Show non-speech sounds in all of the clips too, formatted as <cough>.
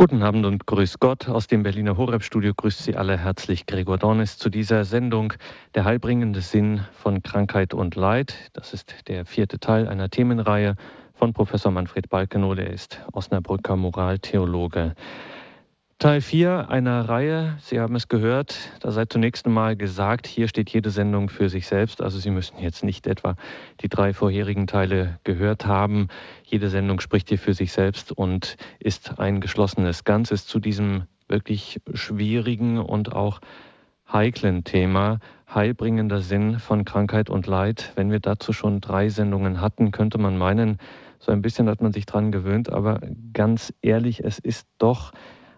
Guten Abend und grüß Gott. Aus dem Berliner Horeb-Studio grüßt Sie alle herzlich Gregor Dornis zu dieser Sendung Der heilbringende Sinn von Krankheit und Leid. Das ist der vierte Teil einer Themenreihe von Professor Manfred Balkenow. Er ist Osnabrücker Moraltheologe. Teil 4 einer Reihe, Sie haben es gehört, da sei zunächst einmal gesagt, hier steht jede Sendung für sich selbst. Also Sie müssen jetzt nicht etwa die drei vorherigen Teile gehört haben. Jede Sendung spricht hier für sich selbst und ist ein geschlossenes Ganzes zu diesem wirklich schwierigen und auch heiklen Thema heilbringender Sinn von Krankheit und Leid. Wenn wir dazu schon drei Sendungen hatten, könnte man meinen, so ein bisschen hat man sich dran gewöhnt, aber ganz ehrlich, es ist doch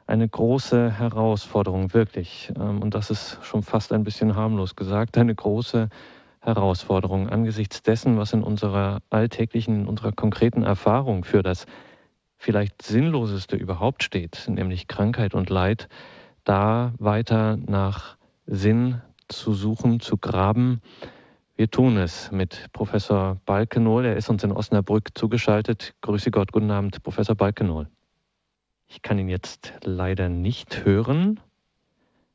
eine große Herausforderung, wirklich. Ähm, und das ist schon fast ein bisschen harmlos gesagt, eine große Herausforderung angesichts dessen, was in unserer alltäglichen, in unserer konkreten Erfahrung für das vielleicht Sinnloseste überhaupt steht, nämlich Krankheit und Leid, da weiter nach Sinn zu suchen, zu graben. Wir tun es mit Professor Balkenohl. Er ist uns in Osnabrück zugeschaltet. Grüße Gott, guten Abend, Professor Balkenohl. Ich kann ihn jetzt leider nicht hören.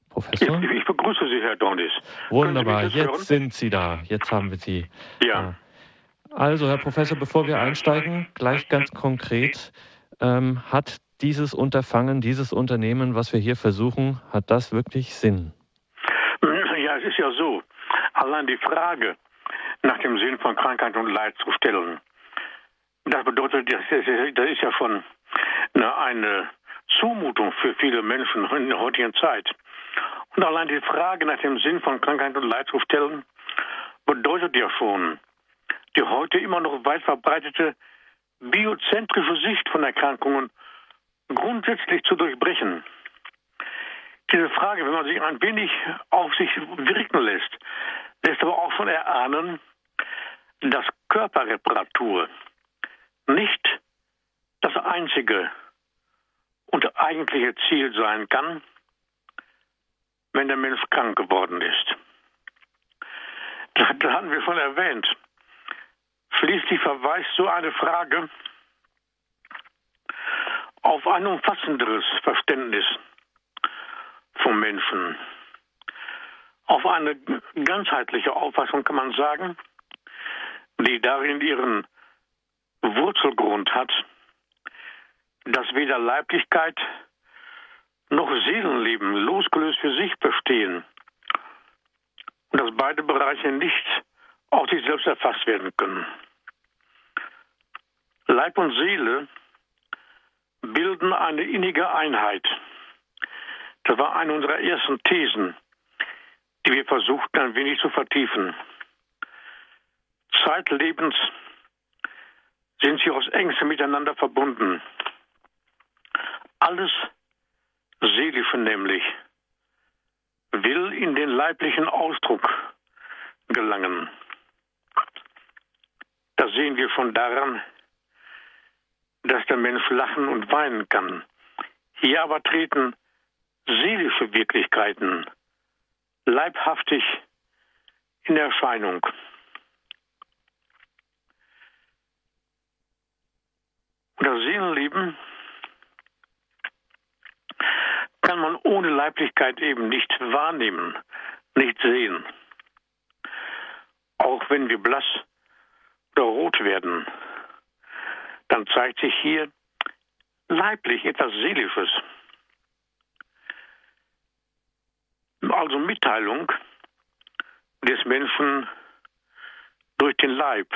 Professor? Ich, ich begrüße Sie, Herr Dornis. Wunderbar, jetzt hören? sind Sie da. Jetzt haben wir Sie. Ja. Also, Herr Professor, bevor wir einsteigen, gleich ganz konkret, ähm, hat dieses Unterfangen, dieses Unternehmen, was wir hier versuchen, hat das wirklich Sinn? Ja, es ist ja so. Allein die Frage nach dem Sinn von Krankheit und Leid zu stellen, das bedeutet, das ist ja schon eine Zumutung für viele Menschen in der heutigen Zeit. Und allein die Frage nach dem Sinn von Krankheit und Leid zu stellen, bedeutet ja schon, die heute immer noch weit verbreitete biozentrische Sicht von Erkrankungen grundsätzlich zu durchbrechen. Diese Frage, wenn man sich ein wenig auf sich wirken lässt, lässt aber auch schon erahnen, dass Körperreparatur nicht das einzige und eigentliche Ziel sein kann, wenn der Mensch krank geworden ist. Das hatten wir schon erwähnt. Schließlich verweist so eine Frage auf ein umfassenderes Verständnis vom Menschen, auf eine ganzheitliche Auffassung kann man sagen, die darin ihren Wurzelgrund hat, dass weder Leiblichkeit noch Seelenleben losgelöst für sich bestehen und dass beide Bereiche nicht auf sich selbst erfasst werden können. Leib und Seele bilden eine innige Einheit. Das war eine unserer ersten Thesen, die wir versuchten ein wenig zu vertiefen. Zeitlebens sind sie aus Ängste miteinander verbunden. Alles Seelische nämlich will in den leiblichen Ausdruck gelangen. Das sehen wir schon daran, dass der Mensch lachen und weinen kann. Hier aber treten seelische Wirklichkeiten leibhaftig in Erscheinung. Und das Seelenleben kann man ohne Leiblichkeit eben nicht wahrnehmen, nicht sehen. Auch wenn wir blass oder rot werden, dann zeigt sich hier leiblich etwas Seelisches. Also Mitteilung des Menschen durch den Leib.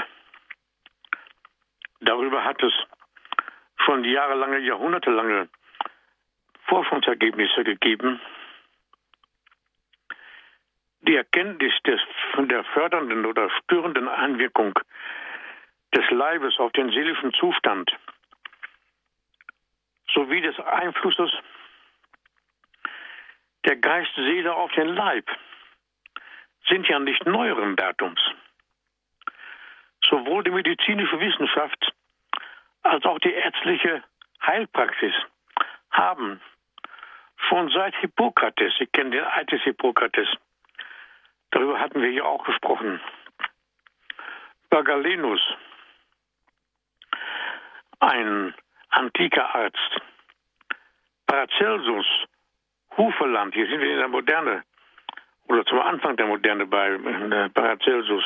Darüber hat es schon jahrelange, jahrhundertelange Forschungsergebnisse gegeben. Die Erkenntnis des, der fördernden oder störenden Einwirkung des Leibes auf den seelischen Zustand sowie des Einflusses der Geist-Seele auf den Leib sind ja nicht neueren Datums. Sowohl die medizinische Wissenschaft als auch die ärztliche Heilpraxis haben schon seit Hippokrates, Sie kennen den des Hippokrates, darüber hatten wir hier auch gesprochen, über Galenus, ein antiker Arzt, Paracelsus, Huferland, hier sind wir in der Moderne, oder zum Anfang der Moderne bei äh, Paracelsus.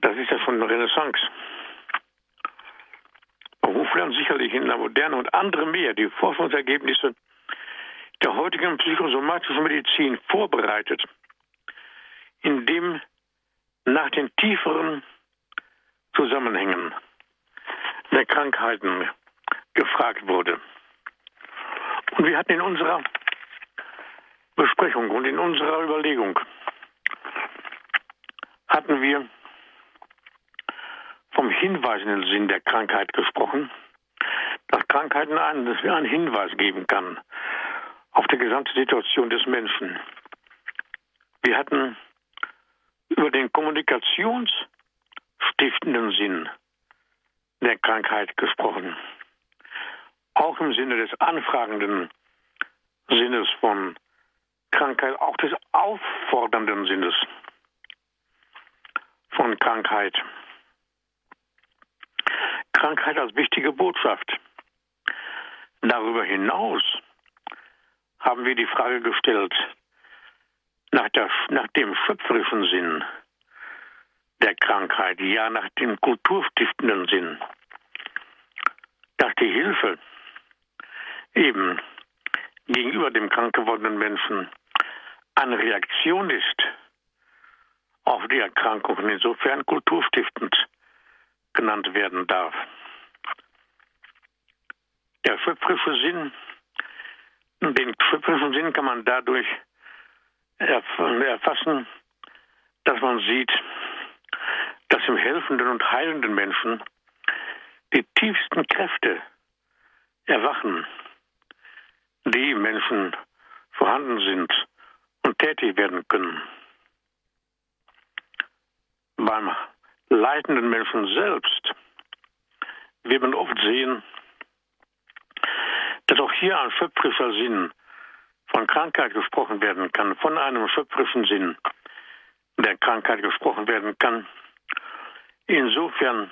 Das ist ja von der Renaissance. Hochland sicherlich in der Moderne und andere mehr die Forschungsergebnisse der heutigen psychosomatischen Medizin vorbereitet, indem nach den tieferen Zusammenhängen der Krankheiten gefragt wurde. Und wir hatten in unserer Besprechung und in unserer Überlegung hatten wir vom hinweisenden Sinn der Krankheit gesprochen, dass Krankheiten einen, einen Hinweis geben kann auf die gesamte Situation des Menschen. Wir hatten über den kommunikationsstiftenden Sinn der Krankheit gesprochen. Auch im Sinne des anfragenden Sinnes von Krankheit, auch des auffordernden Sinnes von Krankheit. Krankheit als wichtige Botschaft. Darüber hinaus haben wir die Frage gestellt nach, der, nach dem schöpferischen Sinn der Krankheit, ja nach dem kulturstiftenden Sinn, dass die Hilfe eben gegenüber dem krank gewordenen Menschen eine Reaktion ist auf die Erkrankung und insofern kulturstiftend genannt werden darf. Der schöpferische Sinn, den schöpferischen Sinn kann man dadurch erfassen, dass man sieht, dass im helfenden und heilenden Menschen die tiefsten Kräfte erwachen, die im Menschen vorhanden sind und tätig werden können. Beim leitenden Menschen selbst wird man oft sehen, dass auch hier ein schöpferischer Sinn von Krankheit gesprochen werden kann, von einem schöpferischen Sinn der Krankheit gesprochen werden kann. Insofern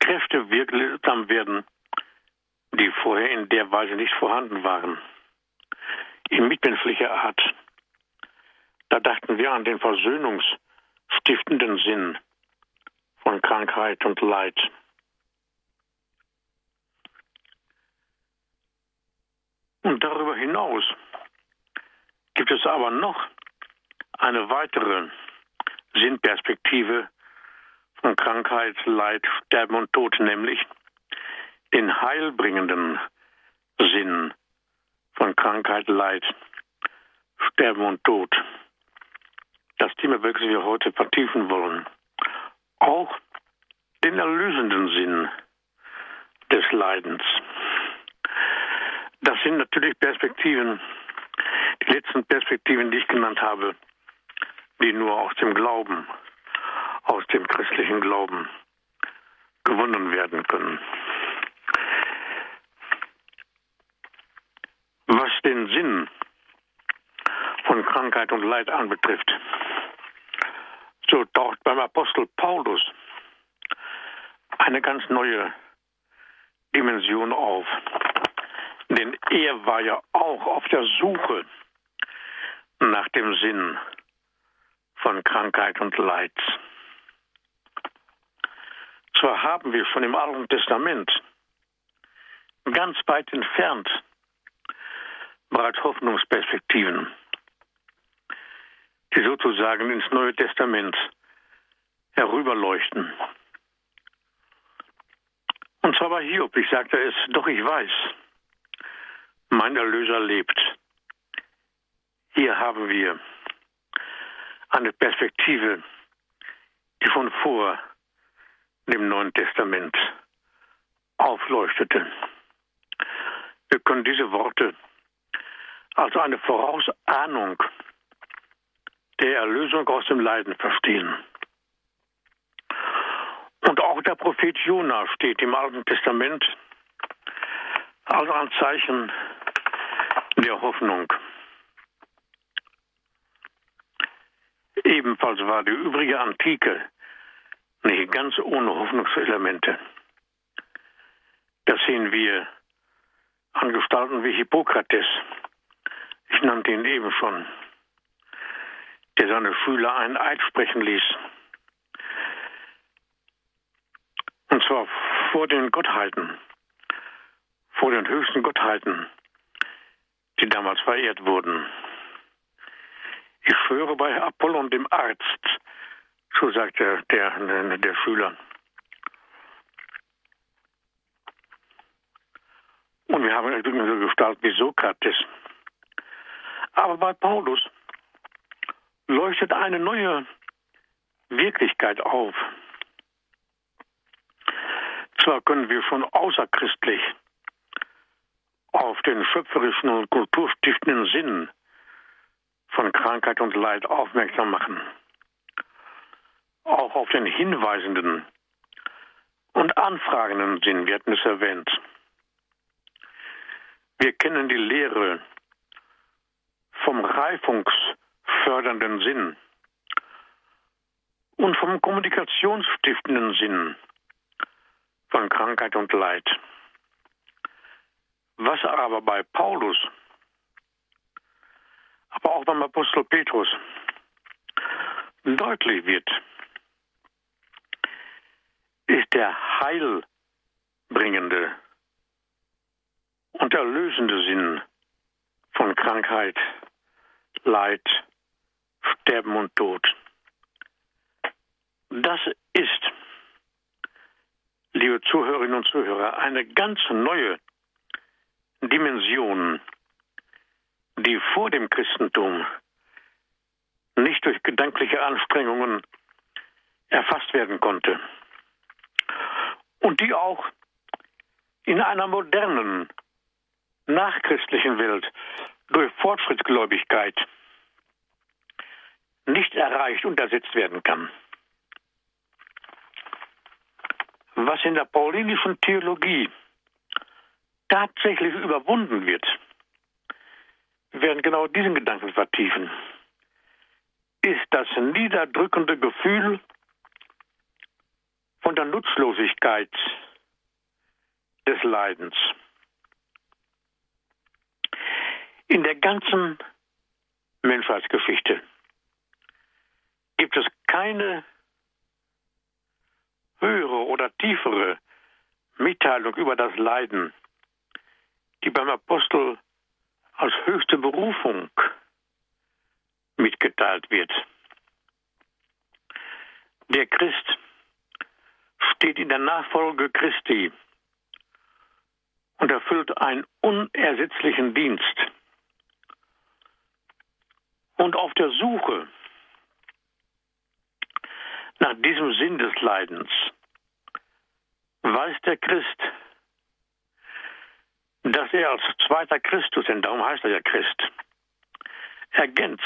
Kräfte wirksam werden, die vorher in der Weise nicht vorhanden waren. In mitmenschlicher Art. Da dachten wir an den versöhnungsstiftenden Sinn von Krankheit und Leid. Und darüber hinaus gibt es aber noch eine weitere Sinnperspektive von Krankheit, Leid, Sterben und Tod, nämlich den heilbringenden Sinn von Krankheit, Leid, Sterben und Tod. Das Thema, welches wir heute vertiefen wollen auch den erlösenden Sinn des Leidens. Das sind natürlich Perspektiven, die letzten Perspektiven, die ich genannt habe, die nur aus dem Glauben, aus dem christlichen Glauben gewonnen werden können. Was den Sinn von Krankheit und Leid anbetrifft, so taucht beim Apostel Paulus eine ganz neue Dimension auf. Denn er war ja auch auf der Suche nach dem Sinn von Krankheit und Leid. Zwar haben wir schon im Alten Testament ganz weit entfernt bereits Hoffnungsperspektiven die sozusagen ins Neue Testament herüberleuchten. Und zwar bei Hiob, ich sagte es, doch ich weiß, mein Erlöser lebt. Hier haben wir eine Perspektive, die von vor dem Neuen Testament aufleuchtete. Wir können diese Worte als eine Vorausahnung der Erlösung aus dem Leiden verstehen. Und auch der Prophet Jona steht im Alten Testament als ein Zeichen der Hoffnung. Ebenfalls war die übrige Antike nicht ganz ohne Hoffnungselemente. Das sehen wir an Gestalten wie Hippokrates, ich nannte ihn eben schon, der seine Schüler einen Eid sprechen ließ. Und zwar vor den Gottheiten, vor den höchsten Gottheiten, die damals verehrt wurden. Ich schwöre bei Apollon, dem Arzt, so sagte der, der, der Schüler. Und wir haben natürlich so Gestalt wie Sokrates. Aber bei Paulus leuchtet eine neue Wirklichkeit auf. Zwar können wir schon außerchristlich auf den schöpferischen und kulturstiftenden Sinn von Krankheit und Leid aufmerksam machen, auch auf den hinweisenden und anfragenden Sinn, hatten es erwähnt. Wir kennen die Lehre vom reifungsfördernden Sinn und vom kommunikationsstiftenden Sinn von Krankheit und Leid. Was aber bei Paulus, aber auch beim Apostel Petrus deutlich wird, ist der heilbringende und erlösende Sinn von Krankheit, Leid, Sterben und Tod. Das ist, liebe Zuhörerinnen und Zuhörer, eine ganz neue Dimension, die vor dem Christentum nicht durch gedankliche Anstrengungen erfasst werden konnte und die auch in einer modernen nachchristlichen Welt durch Fortschrittsgläubigkeit nicht erreicht und ersetzt werden kann. Was in der paulinischen Theologie tatsächlich überwunden wird, wir werden genau diesen Gedanken vertiefen, ist das niederdrückende Gefühl von der Nutzlosigkeit des Leidens. In der ganzen Menschheitsgeschichte gibt es keine höhere oder tiefere Mitteilung über das Leiden, die beim Apostel als höchste Berufung mitgeteilt wird. Der Christ steht in der Nachfolge Christi und erfüllt einen unersetzlichen Dienst und auf der Suche nach diesem Sinn des Leidens weiß der Christ, dass er als zweiter Christus, denn darum heißt er ja Christ, ergänzt,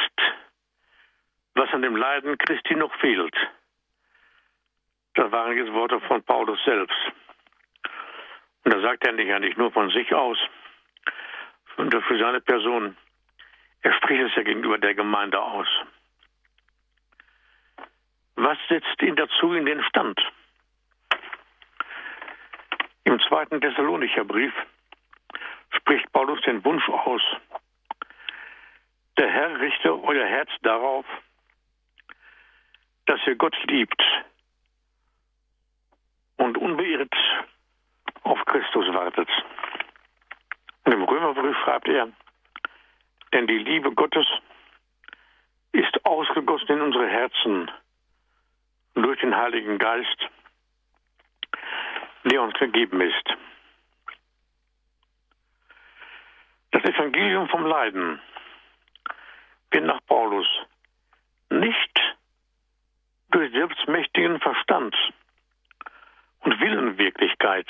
was an dem Leiden Christi noch fehlt. Das waren jetzt Worte von Paulus selbst. Und da sagt er ja nicht nur von sich aus, sondern für seine Person er spricht es ja gegenüber der Gemeinde aus. Was setzt ihn dazu in den Stand? Im zweiten Thessalonicher Brief spricht Paulus den Wunsch aus, der Herr richte euer Herz darauf, dass ihr Gott liebt und unbeirrt auf Christus wartet. Und im Römerbrief schreibt er, denn die Liebe Gottes ist ausgegossen in unsere Herzen durch den Heiligen Geist, der uns gegeben ist. Das Evangelium vom Leiden wird nach Paulus nicht durch selbstmächtigen Verstand und Willenwirklichkeit,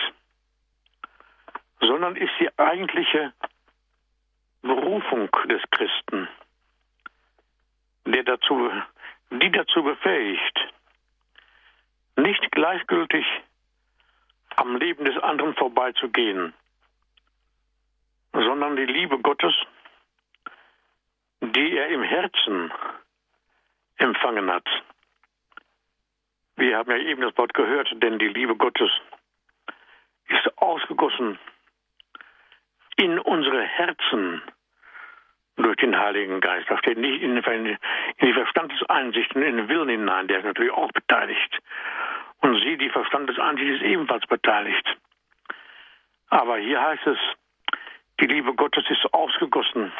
sondern ist die eigentliche Berufung des Christen, der dazu, die dazu befähigt, nicht gleichgültig am Leben des anderen vorbeizugehen, sondern die Liebe Gottes, die er im Herzen empfangen hat. Wir haben ja eben das Wort gehört, denn die Liebe Gottes ist ausgegossen in unsere Herzen durch den Heiligen Geist. Da steht nicht in, in die Verstandeseinsicht und in den Willen hinein, der ist natürlich auch beteiligt. Und sie, die Verstandeseinsicht, ist ebenfalls beteiligt. Aber hier heißt es, die Liebe Gottes ist ausgegossen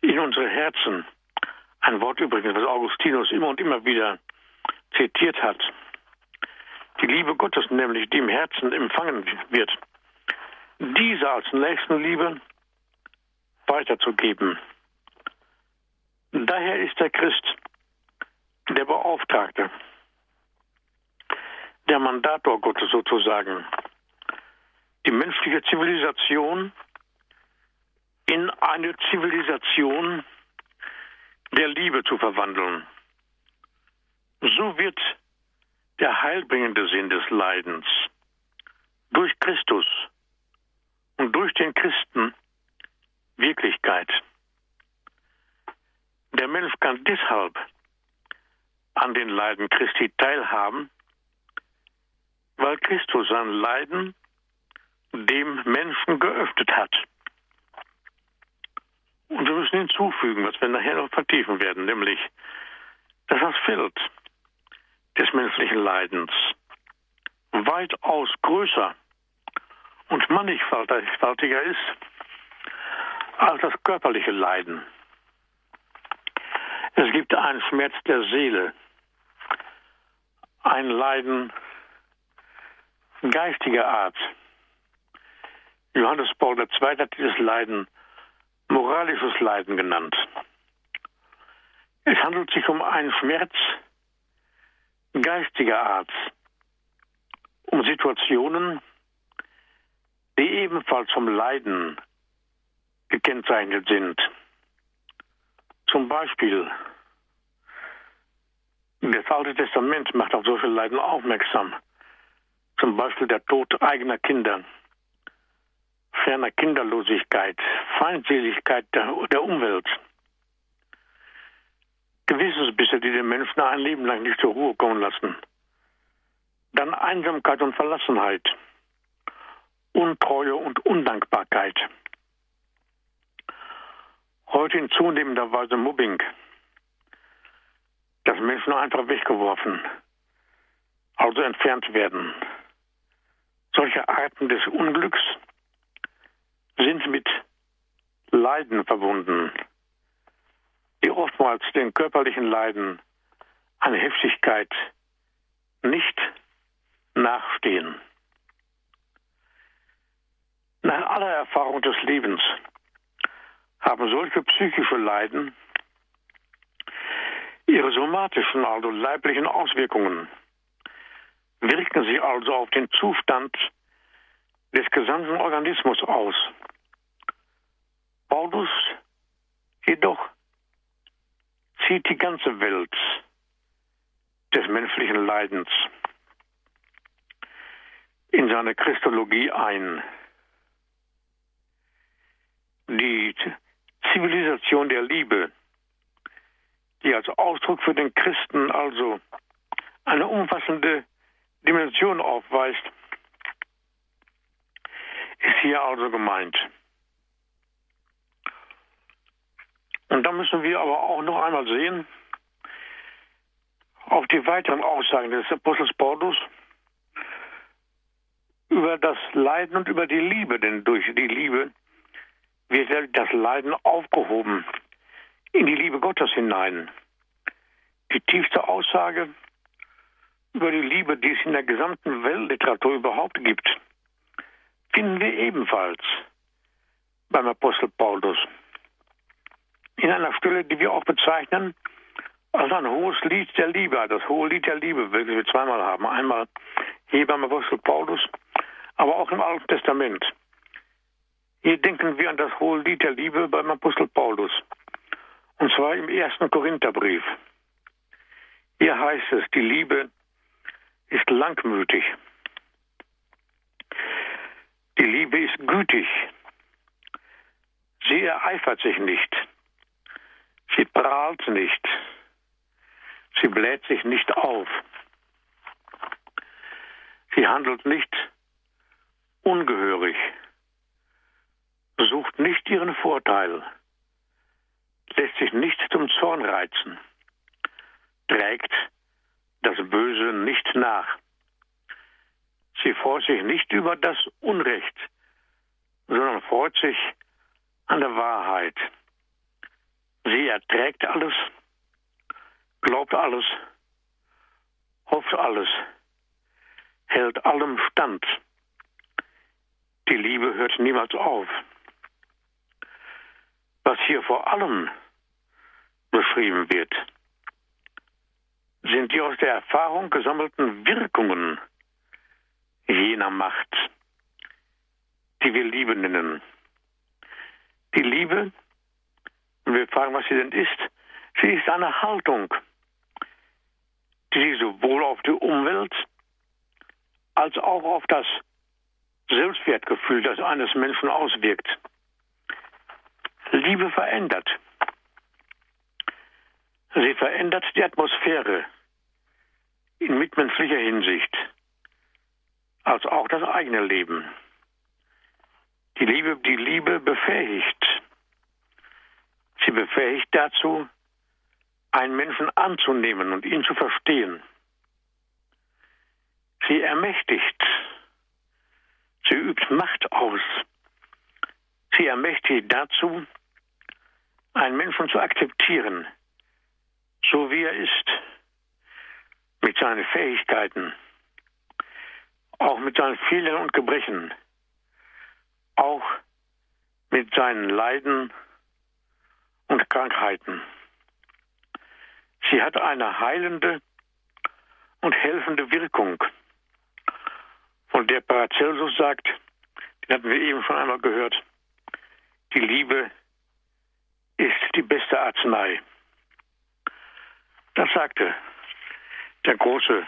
in unsere Herzen. Ein Wort übrigens, was Augustinus immer und immer wieder zitiert hat. Die Liebe Gottes nämlich, die im Herzen empfangen wird, diese als Nächstenliebe weiterzugeben. Daher ist der Christ der Beauftragte, der Mandator Gottes sozusagen, die menschliche Zivilisation in eine Zivilisation der Liebe zu verwandeln. So wird der heilbringende Sinn des Leidens durch Christus und durch den Christen Wirklichkeit. Der Mensch kann deshalb an den Leiden Christi teilhaben, weil Christus sein Leiden dem Menschen geöffnet hat. Und wir müssen hinzufügen, was wir nachher noch vertiefen werden, nämlich, dass das Feld des menschlichen Leidens weitaus größer und mannigfaltiger ist als das körperliche Leiden. Es gibt einen Schmerz der Seele, ein Leiden geistiger Art. Johannes Paul II. hat dieses Leiden moralisches Leiden genannt. Es handelt sich um einen Schmerz geistiger Art, um Situationen, die ebenfalls vom Leiden gekennzeichnet sind. Zum Beispiel, das Alte Testament macht auf solche Leiden aufmerksam. Zum Beispiel der Tod eigener Kinder, ferner Kinderlosigkeit, Feindseligkeit der, der Umwelt. Gewissensbisse, die den Menschen ein Leben lang nicht zur Ruhe kommen lassen. Dann Einsamkeit und Verlassenheit, Untreue und Undankbarkeit. Heute in zunehmender Weise Mobbing. Dass Menschen einfach weggeworfen, also entfernt werden. Solche Arten des Unglücks sind mit Leiden verbunden, die oftmals den körperlichen Leiden an Heftigkeit nicht nachstehen. Nach aller Erfahrung des Lebens haben solche psychische Leiden ihre somatischen, also leiblichen Auswirkungen, wirken sie also auf den Zustand des gesamten Organismus aus. Paulus jedoch zieht die ganze Welt des menschlichen Leidens in seine Christologie ein. Die Zivilisation der Liebe, die als Ausdruck für den Christen also eine umfassende Dimension aufweist, ist hier also gemeint. Und da müssen wir aber auch noch einmal sehen, auf die weiteren Aussagen des Apostels Paulus über das Leiden und über die Liebe, denn durch die Liebe wird das Leiden aufgehoben in die Liebe Gottes hinein. Die tiefste Aussage über die Liebe, die es in der gesamten Weltliteratur überhaupt gibt, finden wir ebenfalls beim Apostel Paulus. In einer Stelle, die wir auch bezeichnen als ein hohes Lied der Liebe, das hohe Lied der Liebe, welches wir zweimal haben. Einmal hier beim Apostel Paulus, aber auch im Alten Testament. Hier denken wir an das hohe Lied der Liebe beim Apostel Paulus. Und zwar im ersten Korintherbrief. Hier heißt es, die Liebe ist langmütig. Die Liebe ist gütig. Sie ereifert sich nicht. Sie prahlt nicht. Sie bläht sich nicht auf. Sie handelt nicht ungehörig. Sucht nicht ihren Vorteil, lässt sich nicht zum Zorn reizen, trägt das Böse nicht nach. Sie freut sich nicht über das Unrecht, sondern freut sich an der Wahrheit. Sie erträgt alles, glaubt alles, hofft alles, hält allem stand. Die Liebe hört niemals auf. Was hier vor allem beschrieben wird, sind die aus der Erfahrung gesammelten Wirkungen jener Macht, die wir Liebe nennen. Die Liebe, und wir fragen, was sie denn ist, sie ist eine Haltung, die sich sowohl auf die Umwelt als auch auf das Selbstwertgefühl, das eines Menschen auswirkt. Liebe verändert. Sie verändert die Atmosphäre in mitmenschlicher Hinsicht, als auch das eigene Leben. Die Liebe, die Liebe befähigt. Sie befähigt dazu, einen Menschen anzunehmen und ihn zu verstehen. Sie ermächtigt. Sie übt Macht aus. Sie ermächtigt dazu, einen Menschen zu akzeptieren, so wie er ist, mit seinen Fähigkeiten, auch mit seinen Fehlern und Gebrechen, auch mit seinen Leiden und Krankheiten. Sie hat eine heilende und helfende Wirkung, von der Paracelsus sagt, den hatten wir eben schon einmal gehört, die Liebe ist die beste Arznei. Das sagte der große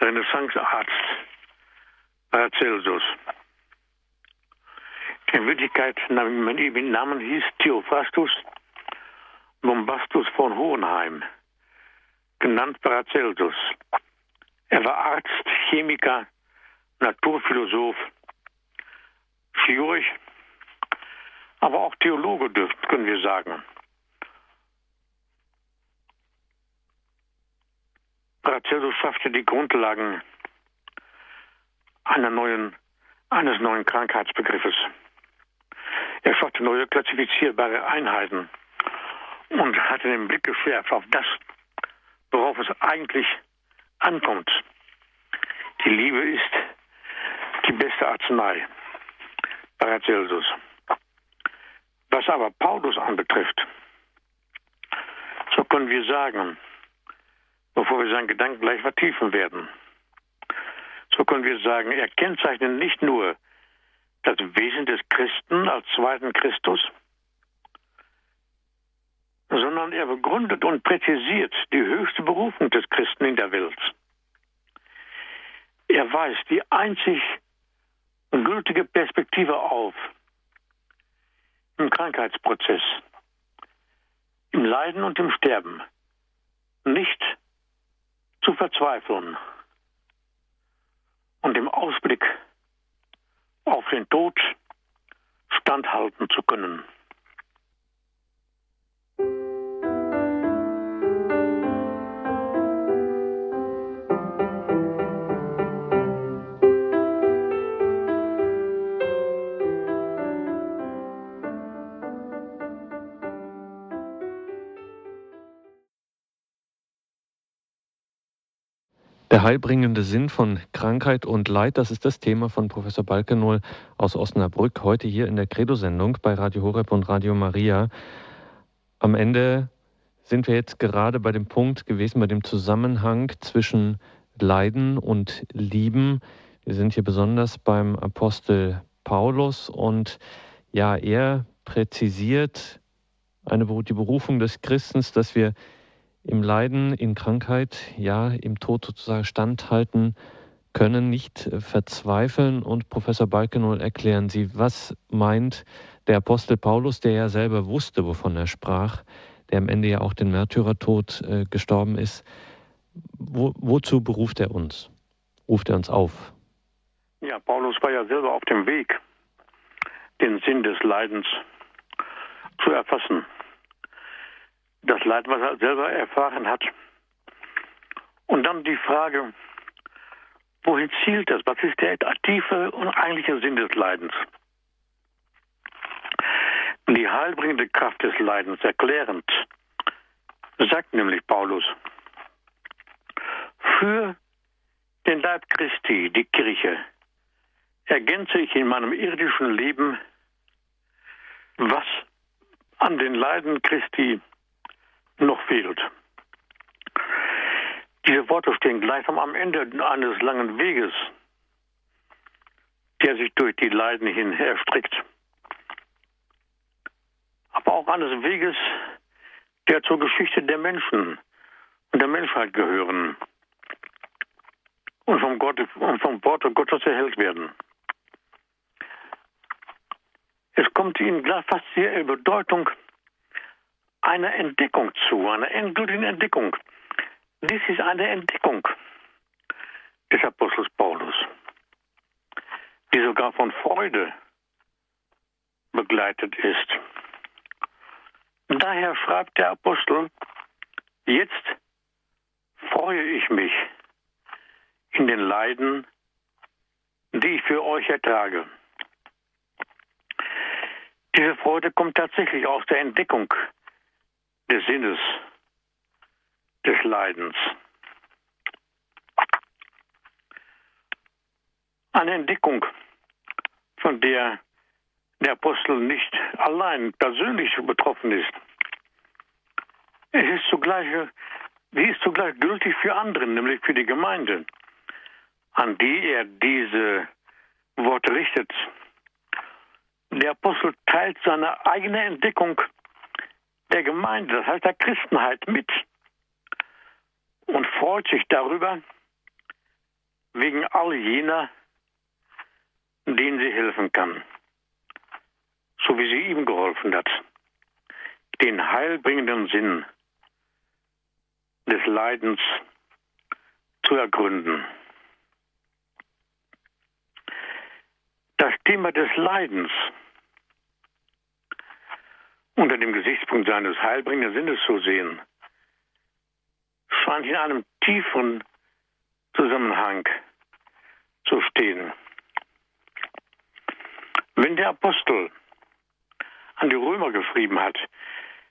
Renaissancearzt Paracelsus. In Wirklichkeit, mein Namen hieß Theophrastus Bombastus von Hohenheim, genannt Paracelsus. Er war Arzt, Chemiker, Naturphilosoph, Chirurg, aber auch Theologe, können wir sagen. Paracelsus schaffte die Grundlagen neuen, eines neuen Krankheitsbegriffes. Er schaffte neue klassifizierbare Einheiten und hatte den Blick geschärft auf das, worauf es eigentlich ankommt. Die Liebe ist die beste Arznei. Paracelsus. Was aber Paulus anbetrifft, so können wir sagen, bevor wir seinen Gedanken gleich vertiefen werden, so können wir sagen, er kennzeichnet nicht nur das Wesen des Christen als zweiten Christus, sondern er begründet und präzisiert die höchste Berufung des Christen in der Welt. Er weist die einzig gültige Perspektive auf im Krankheitsprozess, im Leiden und im Sterben, nicht zu verzweifeln und im Ausblick auf den Tod standhalten zu können. Der heilbringende Sinn von Krankheit und Leid, das ist das Thema von Professor Balkenohl aus Osnabrück, heute hier in der Credo-Sendung bei Radio Horeb und Radio Maria. Am Ende sind wir jetzt gerade bei dem Punkt gewesen, bei dem Zusammenhang zwischen Leiden und Lieben. Wir sind hier besonders beim Apostel Paulus und ja, er präzisiert eine, die Berufung des Christens, dass wir im Leiden, in Krankheit, ja, im Tod sozusagen standhalten können, nicht äh, verzweifeln. Und Professor Balkenohl, erklären Sie, was meint der Apostel Paulus, der ja selber wusste, wovon er sprach, der am Ende ja auch den Märtyrertod äh, gestorben ist. Wo, wozu beruft er uns? Ruft er uns auf? Ja, Paulus war ja selber auf dem Weg, den Sinn des Leidens zu erfassen. Das Leid, was er selber erfahren hat. Und dann die Frage, wohin zielt das? Was ist der tiefe und eigentliche Sinn des Leidens? Die heilbringende Kraft des Leidens erklärend, sagt nämlich Paulus, für den Leib Christi, die Kirche, ergänze ich in meinem irdischen Leben, was an den Leiden Christi noch fehlt. Diese Worte stehen gleichsam am Ende eines langen Weges, der sich durch die Leiden hin erstreckt. Aber auch eines Weges, der zur Geschichte der Menschen und der Menschheit gehören und vom, Gott, und vom Wort Gottes erhellt werden. Es kommt ihnen fast sehr in Bedeutung einer Entdeckung zu, einer endgültigen Entdeckung. Dies ist eine Entdeckung des Apostels Paulus, die sogar von Freude begleitet ist. Daher schreibt der Apostel, jetzt freue ich mich in den Leiden, die ich für euch ertrage. Diese Freude kommt tatsächlich aus der Entdeckung des Sinnes des Leidens. Eine Entdeckung, von der der Apostel nicht allein persönlich betroffen ist. Es ist zugleich, sie ist zugleich gültig für andere, nämlich für die Gemeinde, an die er diese Worte richtet. Der Apostel teilt seine eigene Entdeckung der Gemeinde, das heißt der Christenheit, mit und freut sich darüber, wegen all jener, denen sie helfen kann, so wie sie ihm geholfen hat, den heilbringenden Sinn des Leidens zu ergründen. Das Thema des Leidens unter dem Gesichtspunkt seines heilbringenden Sinnes zu sehen, scheint in einem tiefen Zusammenhang zu stehen. Wenn der Apostel an die Römer geschrieben hat,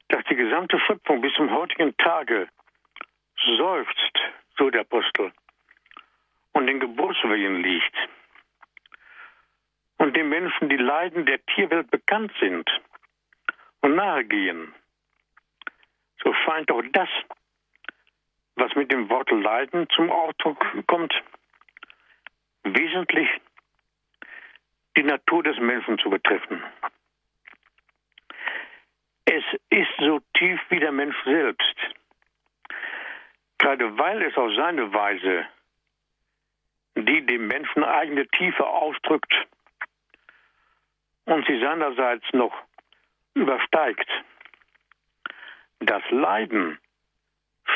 dass die gesamte Schöpfung bis zum heutigen Tage seufzt, so der Apostel, und in Geburtswehen liegt, und den Menschen die Leiden der Tierwelt bekannt sind, und nahegehen, so scheint auch das, was mit dem Wort Leiden zum Ausdruck kommt, wesentlich die Natur des Menschen zu betreffen. Es ist so tief wie der Mensch selbst, gerade weil es auf seine Weise die dem Menschen eigene Tiefe ausdrückt und sie seinerseits noch übersteigt. Das Leiden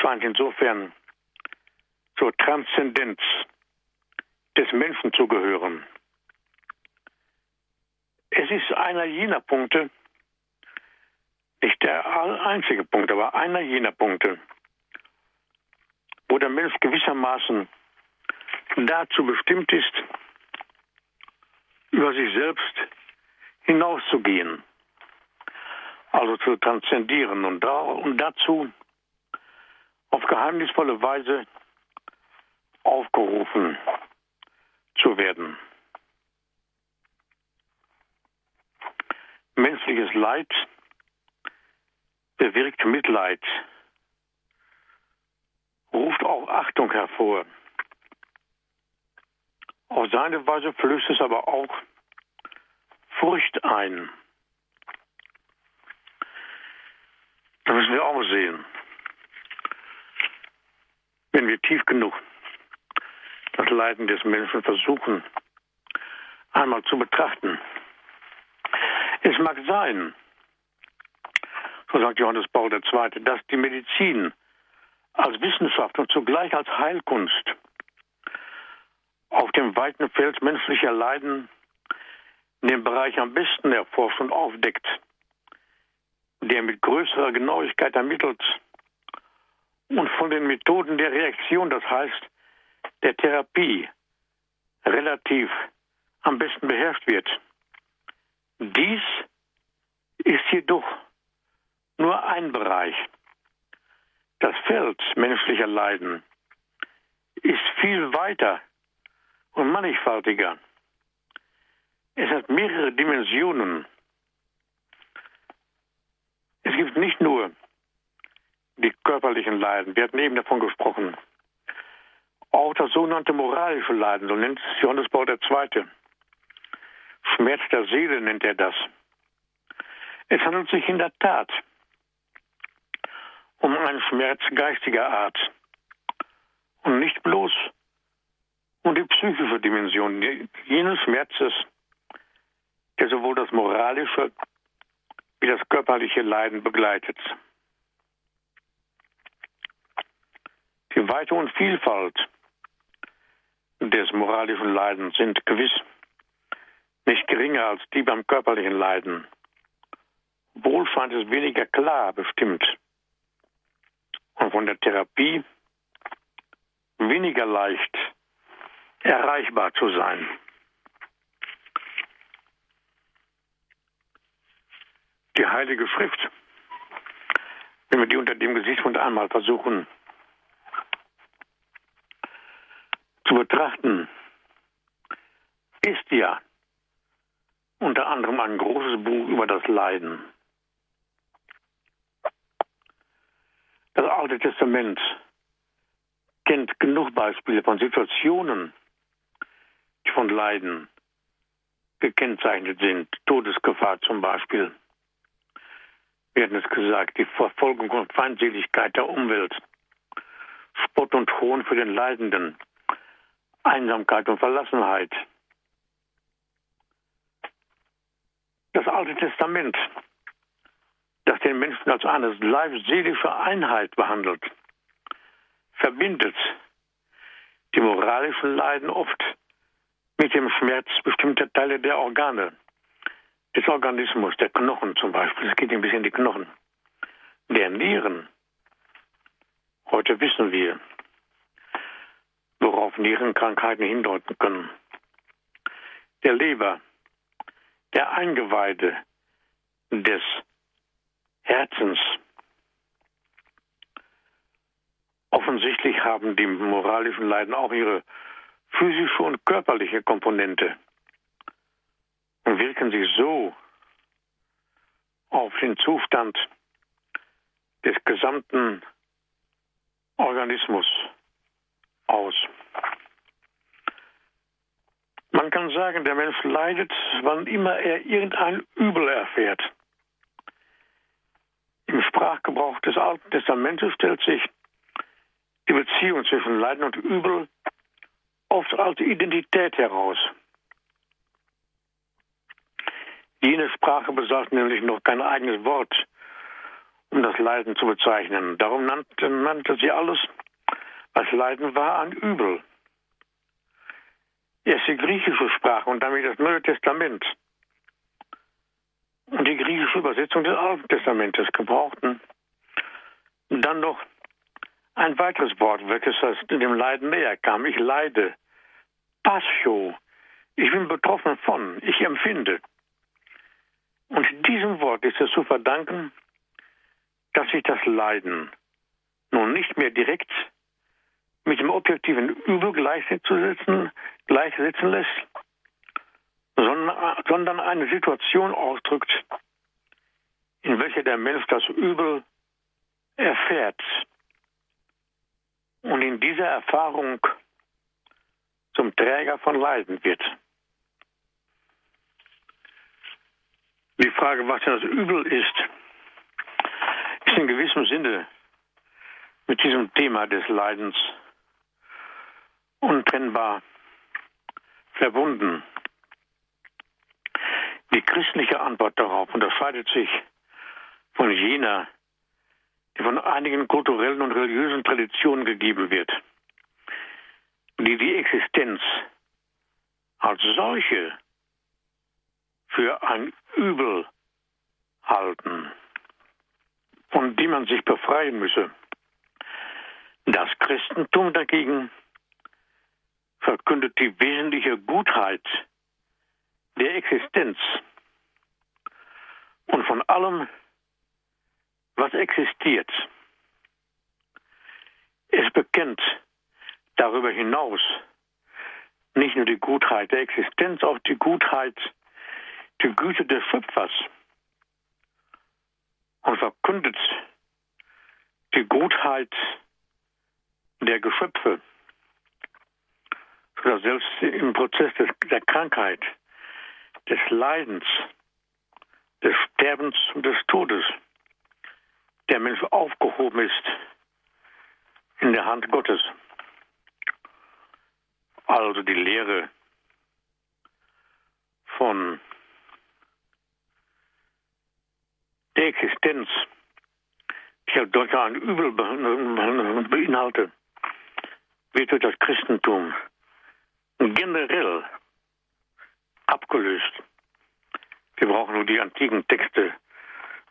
scheint insofern zur Transzendenz des Menschen zu gehören. Es ist einer jener Punkte, nicht der einzige Punkt, aber einer jener Punkte, wo der Mensch gewissermaßen dazu bestimmt ist, über sich selbst hinauszugehen also zu transzendieren und, da, und dazu auf geheimnisvolle Weise aufgerufen zu werden. Menschliches Leid bewirkt Mitleid, ruft auch Achtung hervor. Auf seine Weise flößt es aber auch Furcht ein. Das müssen wir auch sehen. Wenn wir tief genug das Leiden des Menschen versuchen, einmal zu betrachten. Es mag sein, so sagt Johannes Paul II., dass die Medizin als Wissenschaft und zugleich als Heilkunst auf dem weiten Feld menschlicher Leiden den Bereich am besten erforscht und aufdeckt, der mit größerer Genauigkeit ermittelt und von den Methoden der Reaktion, das heißt der Therapie, relativ am besten beherrscht wird. Dies ist jedoch nur ein Bereich. Das Feld menschlicher Leiden ist viel weiter und mannigfaltiger. Es hat mehrere Dimensionen. Es gibt nicht nur die körperlichen Leiden, wir hatten eben davon gesprochen, auch das sogenannte moralische Leiden, so nennt es Johannes Paul II. Schmerz der Seele nennt er das. Es handelt sich in der Tat um einen Schmerz geistiger Art und nicht bloß um die psychische Dimension jenes Schmerzes, der sowohl das moralische wie das körperliche Leiden begleitet. Die Weite und Vielfalt des moralischen Leidens sind gewiss nicht geringer als die beim körperlichen Leiden. Wohl scheint es weniger klar bestimmt und von der Therapie weniger leicht erreichbar zu sein. Die Heilige Schrift, wenn wir die unter dem Gesichtspunkt einmal versuchen zu betrachten, ist ja unter anderem ein großes Buch über das Leiden. Das Alte Testament kennt genug Beispiele von Situationen, die von Leiden gekennzeichnet sind. Todesgefahr zum Beispiel. Wir hatten es gesagt, die Verfolgung und Feindseligkeit der Umwelt, Spott und Hohn für den Leidenden, Einsamkeit und Verlassenheit. Das Alte Testament, das den Menschen als eine leibseelische Einheit behandelt, verbindet die moralischen Leiden oft mit dem Schmerz bestimmter Teile der Organe, des Organismus, der Knochen zum Beispiel. Es geht ein bisschen in die Knochen. Der Nieren. Heute wissen wir, worauf Nierenkrankheiten hindeuten können. Der Leber, der Eingeweide des Herzens. Offensichtlich haben die moralischen Leiden auch ihre physische und körperliche Komponente wirken sich so auf den Zustand des gesamten Organismus aus. Man kann sagen, der Mensch leidet, wann immer er irgendein Übel erfährt. Im Sprachgebrauch des Alten Testamentes stellt sich die Beziehung zwischen Leiden und Übel oft als Identität heraus. Jene Sprache besaß nämlich noch kein eigenes Wort, um das Leiden zu bezeichnen. Darum nannte, nannte sie alles, was Leiden war, ein Übel. Erst die griechische Sprache und damit das Neue Testament und die griechische Übersetzung des Alten Testamentes gebrauchten dann noch ein weiteres Wort, welches dem Leiden näher kam. Ich leide. Passio. Ich bin betroffen von. Ich empfinde. Und diesem Wort ist es zu verdanken, dass sich das Leiden nun nicht mehr direkt mit dem objektiven Übel gleichsetzen, gleichsetzen lässt, sondern, sondern eine Situation ausdrückt, in welcher der Mensch das Übel erfährt und in dieser Erfahrung zum Träger von Leiden wird. Die Frage, was das Übel ist, ist in gewissem Sinne mit diesem Thema des Leidens untrennbar verbunden. Die christliche Antwort darauf unterscheidet sich von jener, die von einigen kulturellen und religiösen Traditionen gegeben wird, die die Existenz als solche für ein Übel halten, von dem man sich befreien müsse. Das Christentum dagegen verkündet die wesentliche Gutheit der Existenz und von allem, was existiert. Es bekennt darüber hinaus nicht nur die Gutheit der Existenz, auch die Gutheit, die Güte des Schöpfers und verkündet die Gutheit der Geschöpfe, sodass selbst im Prozess des, der Krankheit, des Leidens, des Sterbens und des Todes der Mensch aufgehoben ist in der Hand Gottes. Also die Lehre von der Existenz, die halt dort ein Übel beinhaltet, wird durch das Christentum generell abgelöst. Wir brauchen nur die antiken Texte,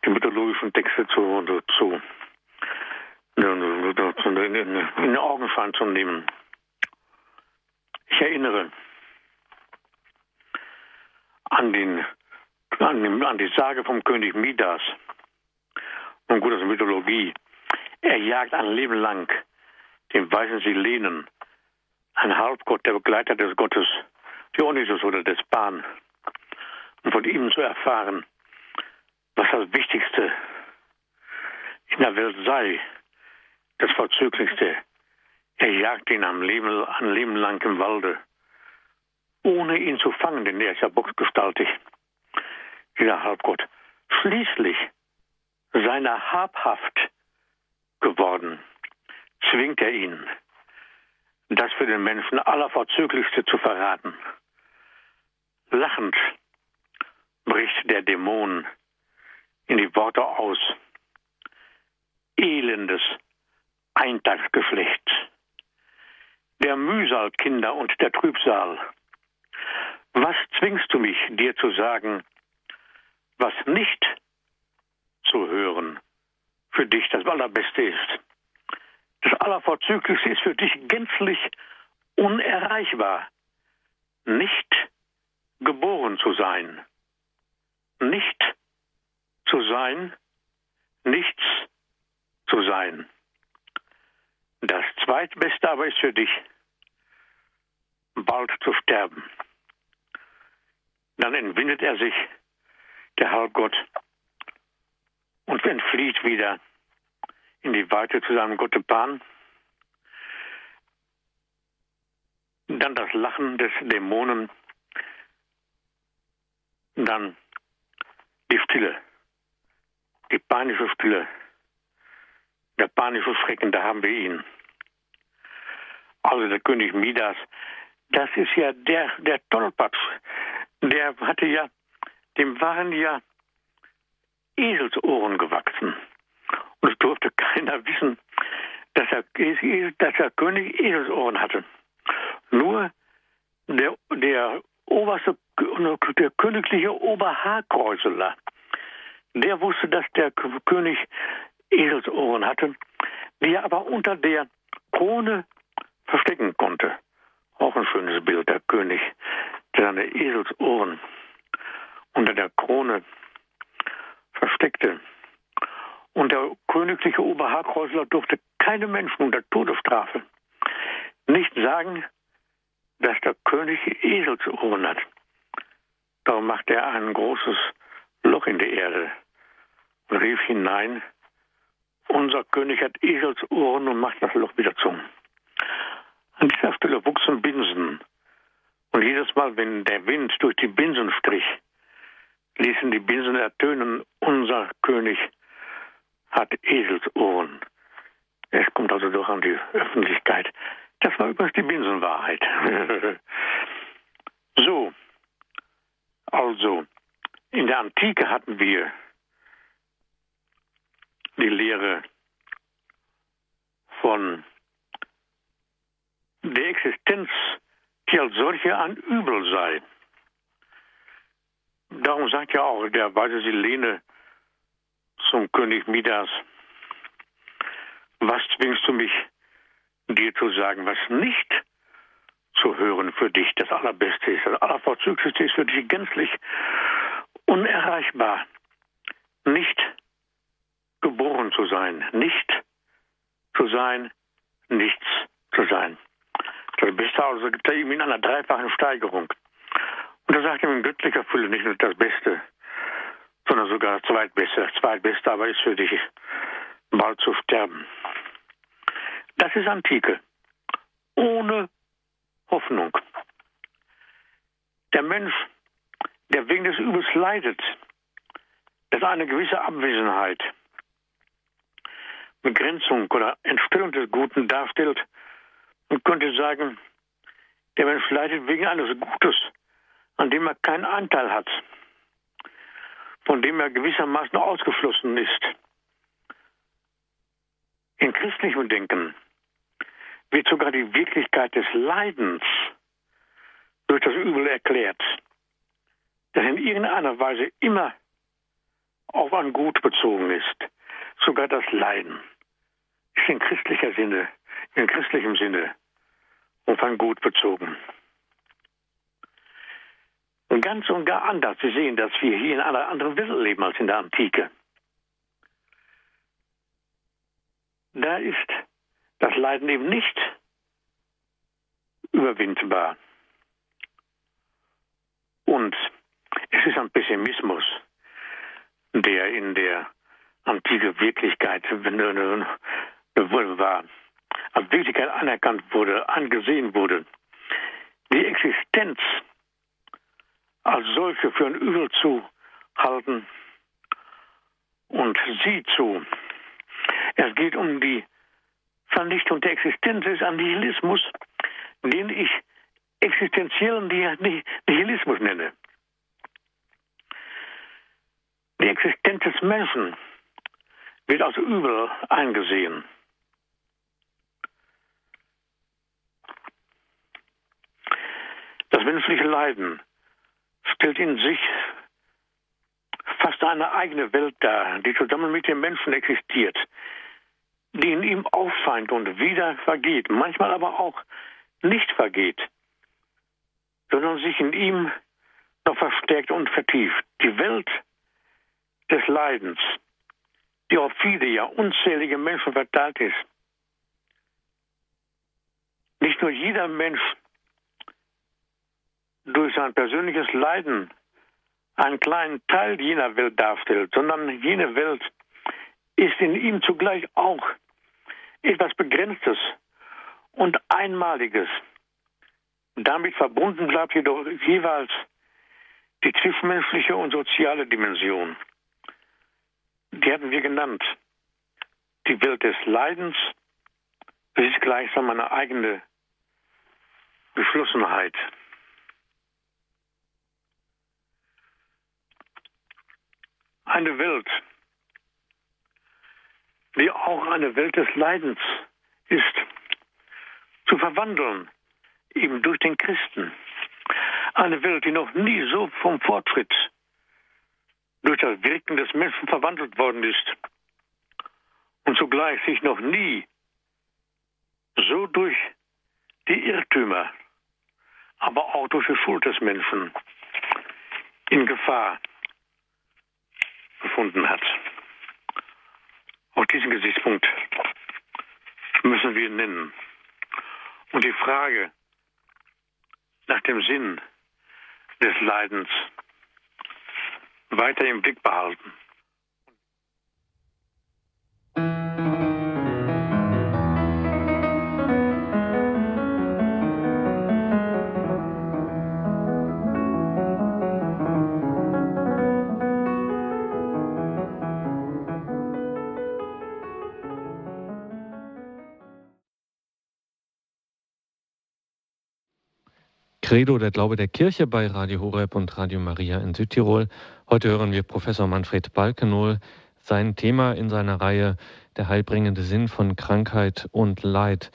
die mythologischen Texte zu, zu, in den Augenschein zu nehmen. Ich erinnere an, den, an, an die Sage vom König Midas. Und gut, das ist Mythologie. Er jagt ein Leben lang den weißen Silenen, ein Halbgott, der Begleiter des Gottes Dionysus oder des Pan. Und von ihm zu erfahren, was das Wichtigste in der Welt sei, das Vorzüglichste, er jagt ihn am Leben, ein Leben lang im Walde, ohne ihn zu fangen, denn er ist ja boxgestaltig, dieser Halbgott. Schließlich, seiner habhaft geworden, zwingt er ihn, das für den Menschen Allervorzüglichste zu verraten. Lachend bricht der Dämon in die Worte aus. Elendes Eintagsgeflecht der Mühsal, Kinder, und der Trübsal. Was zwingst du mich, dir zu sagen, was nicht zu hören für dich das Allerbeste ist? Das Allervorzüglichste ist für dich gänzlich unerreichbar, nicht geboren zu sein, nicht zu sein, nichts zu sein. Das Zweitbeste aber ist für dich, bald zu sterben. Dann entwindet er sich, der Halbgott, und entflieht wieder in die Weite zu seinem Gott Pan. Dann das Lachen des Dämonen, dann die Stille, die panische Stille, der panische Schrecken, da haben wir ihn also der König Midas, das ist ja der, der Tollpatsch. Der hatte ja, dem waren ja Eselsohren gewachsen. Und es durfte keiner wissen, dass er, dass der König Eselsohren hatte. Nur der, der oberste, der königliche Oberhaarkräuseler, der wusste, dass der König Eselsohren hatte, die er aber unter der Krone verstecken konnte. Auch ein schönes Bild, der König, der seine Eselsohren unter der Krone versteckte. Und der königliche Oberhaarkreuzler durfte keinem Menschen unter Todesstrafe nicht sagen, dass der König Eselsohren hat. Darum machte er ein großes Loch in die Erde und rief hinein, unser König hat Eselsohren und macht das Loch wieder zu. An dieser Stelle wuchsen Binsen. Und jedes Mal, wenn der Wind durch die Binsen strich, ließen die Binsen ertönen, unser König hat Eselsohren. Es kommt also doch an die Öffentlichkeit. Das war übrigens die Binsenwahrheit. <laughs> so, also, in der Antike hatten wir die Lehre von der Existenz, die als solche ein Übel sei. Darum sagt ja auch der weise Silene zum König Midas, was zwingst du mich, dir zu sagen, was nicht zu hören für dich das Allerbeste ist, das Allervorzüglichste ist für dich gänzlich unerreichbar, nicht geboren zu sein, nicht zu sein, nichts zu sein. Das Beste also gibt er ihm in einer dreifachen Steigerung. Und er sagt ihm in göttlicher Fülle nicht nur das Beste, sondern sogar Zweitbeste. Zweitbeste aber ist für dich bald zu sterben. Das ist Antike. Ohne Hoffnung. Der Mensch, der wegen des Übels leidet, das eine gewisse Abwesenheit, Begrenzung oder Entstellung des Guten darstellt und könnte sagen, der Mensch leidet wegen eines Gutes, an dem er keinen Anteil hat, von dem er gewissermaßen ausgeschlossen ist. In christlichem Denken wird sogar die Wirklichkeit des Leidens durch das Übel erklärt, das in irgendeiner Weise immer auf ein Gut bezogen ist. Sogar das Leiden ist in christlicher Sinne, in christlichem Sinne auf ein Gut bezogen. Und ganz und gar anders. Sie sehen, dass wir hier in einer anderen Welt leben als in der Antike. Da ist das Leiden eben nicht überwindbar. Und es ist ein Pessimismus, der in der antike Wirklichkeit war, als Wirklichkeit anerkannt wurde, angesehen wurde. Die Existenz als solche für ein Übel zu halten und sie zu. Es geht um die Vernichtung der Existenz ist ein Nihilismus, den ich existenziellen Nihilismus nenne. Die Existenz des Menschen wird als übel angesehen. Das menschliche Leiden stellt in sich fast eine eigene Welt dar, die zusammen mit dem Menschen existiert die in ihm auffeind und wieder vergeht, manchmal aber auch nicht vergeht, sondern sich in ihm noch verstärkt und vertieft. Die Welt des Leidens, die auf viele, ja unzählige Menschen verteilt ist. Nicht nur jeder Mensch durch sein persönliches Leiden einen kleinen Teil jener Welt darstellt, sondern jene Welt ist in ihm zugleich auch etwas Begrenztes und Einmaliges. Damit verbunden bleibt jedoch jeweils die zwischenmenschliche und soziale Dimension. Die hatten wir genannt. Die Welt des Leidens, ist gleichsam eine eigene Geschlossenheit. Eine Welt, die auch eine Welt des Leidens ist, zu verwandeln, eben durch den Christen. Eine Welt, die noch nie so vom Fortschritt durch das Wirken des Menschen verwandelt worden ist und zugleich sich noch nie so durch die Irrtümer, aber auch durch die Schuld des Menschen in Gefahr gefunden hat. Auch diesen Gesichtspunkt müssen wir nennen. Und die Frage nach dem Sinn des Leidens weiter im Blick behalten. Credo, der Glaube der Kirche bei Radio Horeb und Radio Maria in Südtirol. Heute hören wir Professor Manfred Balkenohl. Sein Thema in seiner Reihe Der heilbringende Sinn von Krankheit und Leid.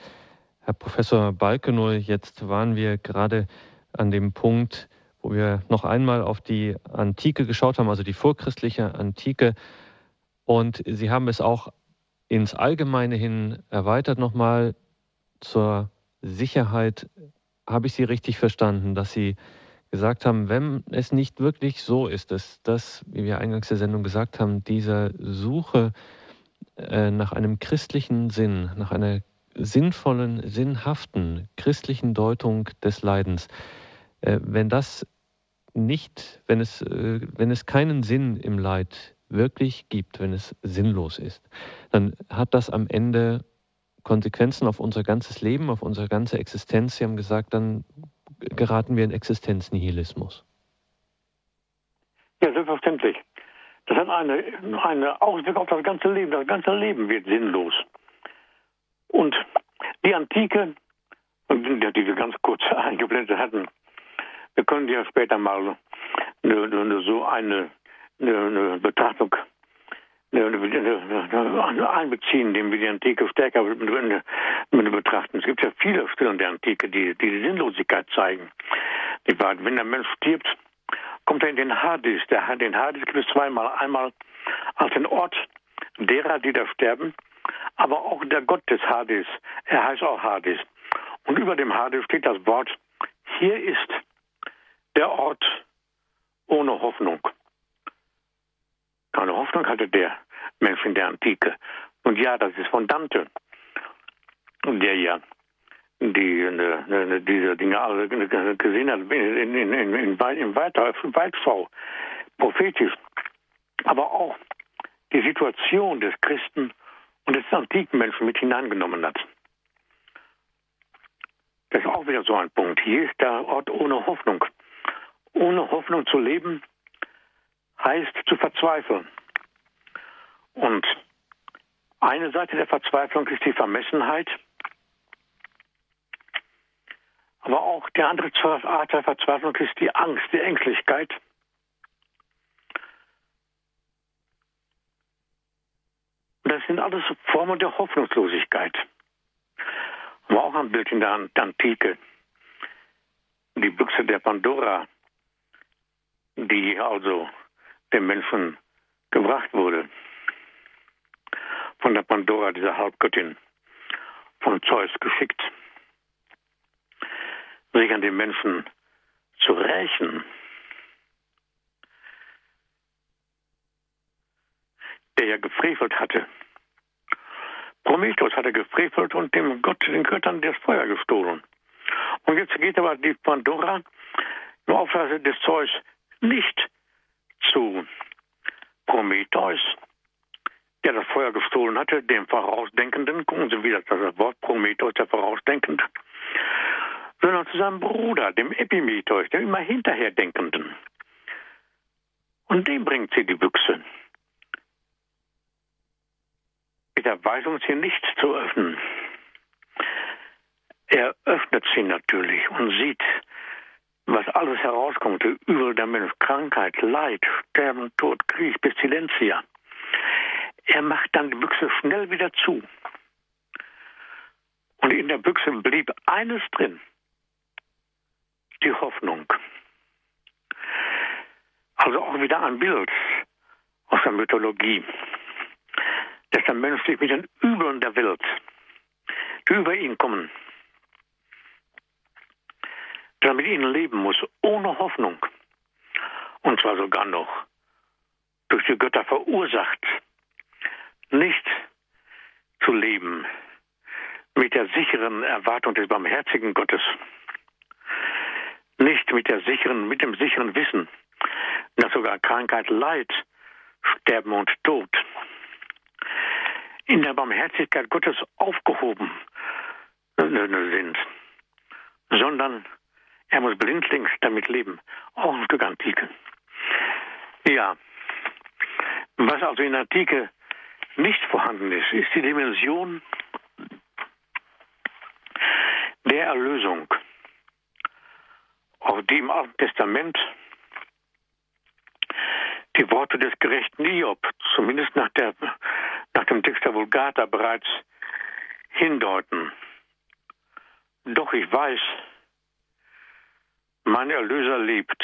Herr Professor Balkenohl, jetzt waren wir gerade an dem Punkt, wo wir noch einmal auf die Antike geschaut haben, also die vorchristliche Antike. Und Sie haben es auch ins Allgemeine hin erweitert nochmal zur Sicherheit. Habe ich Sie richtig verstanden, dass Sie gesagt haben, wenn es nicht wirklich so ist, dass das, wie wir eingangs der Sendung gesagt haben, diese Suche äh, nach einem christlichen Sinn, nach einer sinnvollen, sinnhaften christlichen Deutung des Leidens, äh, wenn das nicht, wenn es, äh, wenn es keinen Sinn im Leid wirklich gibt, wenn es sinnlos ist, dann hat das am Ende Konsequenzen auf unser ganzes Leben, auf unsere ganze Existenz. Sie haben gesagt, dann geraten wir in Existenznihilismus. Ja, selbstverständlich. Das hat eine, eine Auswirkung auf das ganze Leben. Das ganze Leben wird sinnlos. Und die Antike, die wir ganz kurz <laughs> eingeblendet hatten, wir können ja später mal eine, eine, so eine, eine Betrachtung einbeziehen, indem wir die Antike stärker betrachten. Es gibt ja viele Stellen der Antike, die, die, Sinnlosigkeit zeigen. Wenn der Mensch stirbt, kommt er in den Hades. Den Hades gibt es zweimal. Einmal als den Ort derer, die da sterben, aber auch der Gott des Hades. Er heißt auch Hades. Und über dem Hades steht das Wort, hier ist der Ort ohne Hoffnung. Keine Hoffnung hatte der Mensch in der Antike. Und ja, das ist von Dante, der ja die ne, ne, diese Dinge alle gesehen hat in, in, in, in, in weiter, Weitschau, prophetisch. Aber auch die Situation des Christen und des antiken Menschen mit hineingenommen hat. Das ist auch wieder so ein Punkt. Hier ist der Ort ohne Hoffnung. Ohne Hoffnung zu leben heißt zu verzweifeln. Und eine Seite der Verzweiflung ist die Vermessenheit, aber auch die andere Art der Verzweiflung ist die Angst, die Ängstlichkeit. Das sind alles Formen der Hoffnungslosigkeit. Aber auch ein Bild in der Antike. Die Büchse der Pandora, die also dem Menschen gebracht wurde. Von der Pandora, dieser Halbgöttin, von Zeus geschickt, sich an den Menschen zu rächen. Der ja gefrevelt hatte. Prometheus hatte gefrevelt und dem Gott, den Göttern das Feuer gestohlen. Und jetzt geht aber die Pandora im Auftrag des Zeus nicht zu Prometheus, der das Feuer gestohlen hatte, dem Vorausdenkenden, gucken Sie wieder das Wort Prometheus, der Vorausdenkende, sondern zu seinem Bruder, dem Epimetheus, dem immer Hinterherdenkenden. Und dem bringt sie die Büchse. Mit der Weisung, sie nicht zu öffnen. Er öffnet sie natürlich und sieht, was alles herauskommt, Übel der Mensch, Krankheit, Leid, Sterben, Tod, Krieg, Pestilentia. Er macht dann die Büchse schnell wieder zu. Und in der Büchse blieb eines drin, die Hoffnung. Also auch wieder ein Bild aus der Mythologie, dass der Mensch sich mit den Übeln der Welt, die über ihn kommen, der mit ihnen leben muss, ohne Hoffnung. Und zwar sogar noch durch die Götter verursacht, nicht zu leben mit der sicheren Erwartung des barmherzigen Gottes, nicht mit der sicheren, mit dem sicheren Wissen, dass sogar Krankheit, Leid, Sterben und Tod in der Barmherzigkeit Gottes aufgehoben sind, sondern er muss blindlings damit leben. Auch ein Stück Antike. Ja. Was also in Antike nicht vorhanden ist, ist die Dimension der Erlösung, auf die im Alten Testament die Worte des gerechten Hiob, zumindest nach, der, nach dem Text der Vulgata bereits hindeuten. Doch ich weiß, mein Erlöser lebt.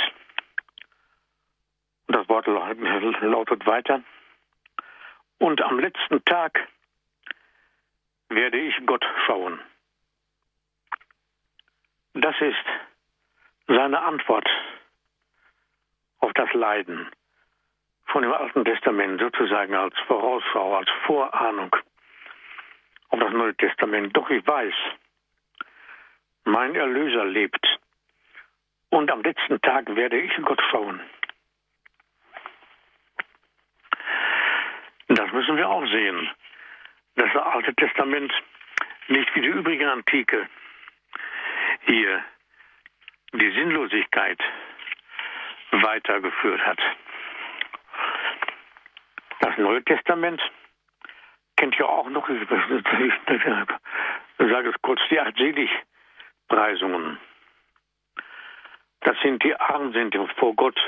Das Wort lautet weiter. Und am letzten Tag werde ich Gott schauen. Das ist seine Antwort auf das Leiden von dem Alten Testament, sozusagen als Vorausschau, als Vorahnung auf das Neue Testament. Doch ich weiß, mein Erlöser lebt und am letzten Tag werde ich Gott schauen. Das müssen wir auch sehen, dass das Alte Testament nicht wie die übrige Antike hier die Sinnlosigkeit weitergeführt hat. Das Neue Testament kennt ja auch noch, ich sage es kurz, die Artseligpreisungen. Das sind die Armen sind vor Gott,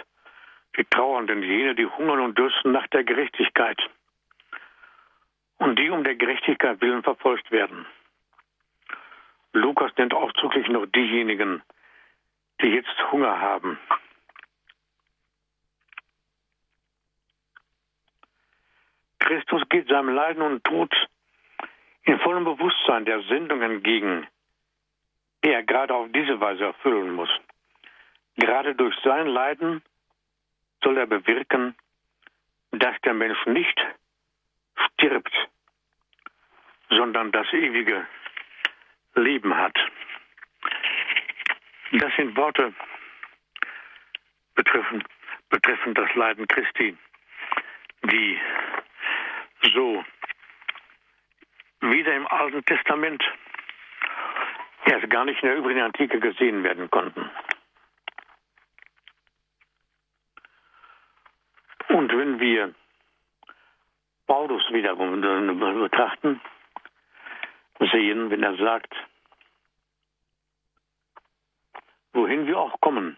die Trauernden, jene, die hungern und dürsten nach der Gerechtigkeit und die um der Gerechtigkeit willen verfolgt werden. Lukas nennt ausdrücklich noch diejenigen, die jetzt Hunger haben. Christus geht seinem Leiden und Tod in vollem Bewusstsein der Sendung entgegen, die er gerade auf diese Weise erfüllen muss. Gerade durch sein Leiden soll er bewirken, dass der Mensch nicht stirbt, sondern das ewige Leben hat. Das sind Worte betreffend, betreffend das Leiden Christi, die so wieder im Alten Testament erst gar nicht in der übrigen Antike gesehen werden konnten. Und wenn wir Paulus wiederum betrachten, sehen, wenn er sagt, wohin wir auch kommen,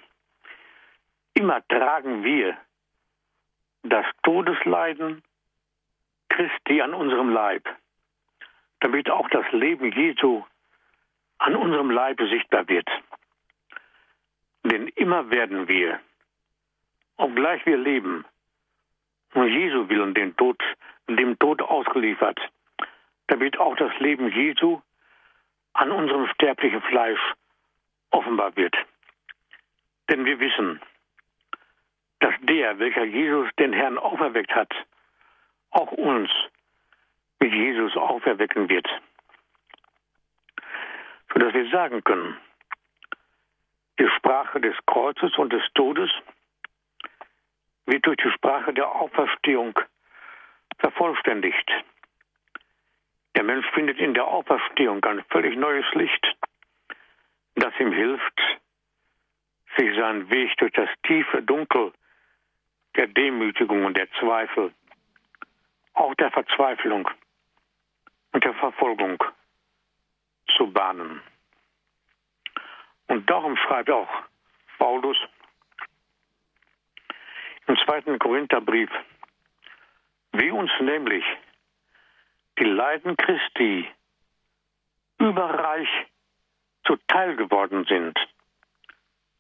immer tragen wir das Todesleiden Christi an unserem Leib, damit auch das Leben Jesu an unserem Leibe sichtbar wird. Denn immer werden wir, obgleich wir leben, um Jesu willen den Tod, dem Tod ausgeliefert, damit auch das Leben Jesu an unserem sterblichen Fleisch offenbar wird. Denn wir wissen, dass der, welcher Jesus den Herrn auferweckt hat, auch uns mit Jesus auferwecken wird. Sodass wir sagen können, die Sprache des Kreuzes und des Todes wird durch die Sprache der Auferstehung vervollständigt. Der Mensch findet in der Auferstehung ein völlig neues Licht, das ihm hilft, sich seinen Weg durch das tiefe Dunkel der Demütigung und der Zweifel, auch der Verzweiflung und der Verfolgung zu bahnen. Und darum schreibt auch Paulus im zweiten Korintherbrief, wie uns nämlich die Leiden Christi überreich zuteil geworden sind,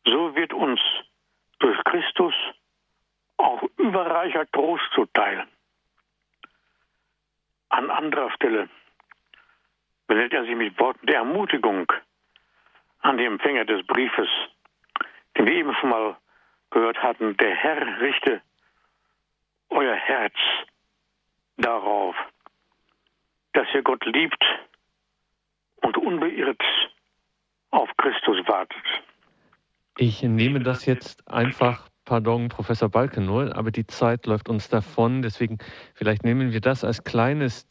so wird uns durch Christus auch überreicher Trost zuteil. An anderer Stelle wendet er sich mit Worten der Ermutigung an die Empfänger des Briefes, den wir eben schon mal gehört hatten, der Herr richte euer Herz darauf, dass ihr Gott liebt und unbeirrt auf Christus wartet. Ich nehme das jetzt einfach, pardon, Professor Balkenohl, aber die Zeit läuft uns davon. Deswegen vielleicht nehmen wir das als kleines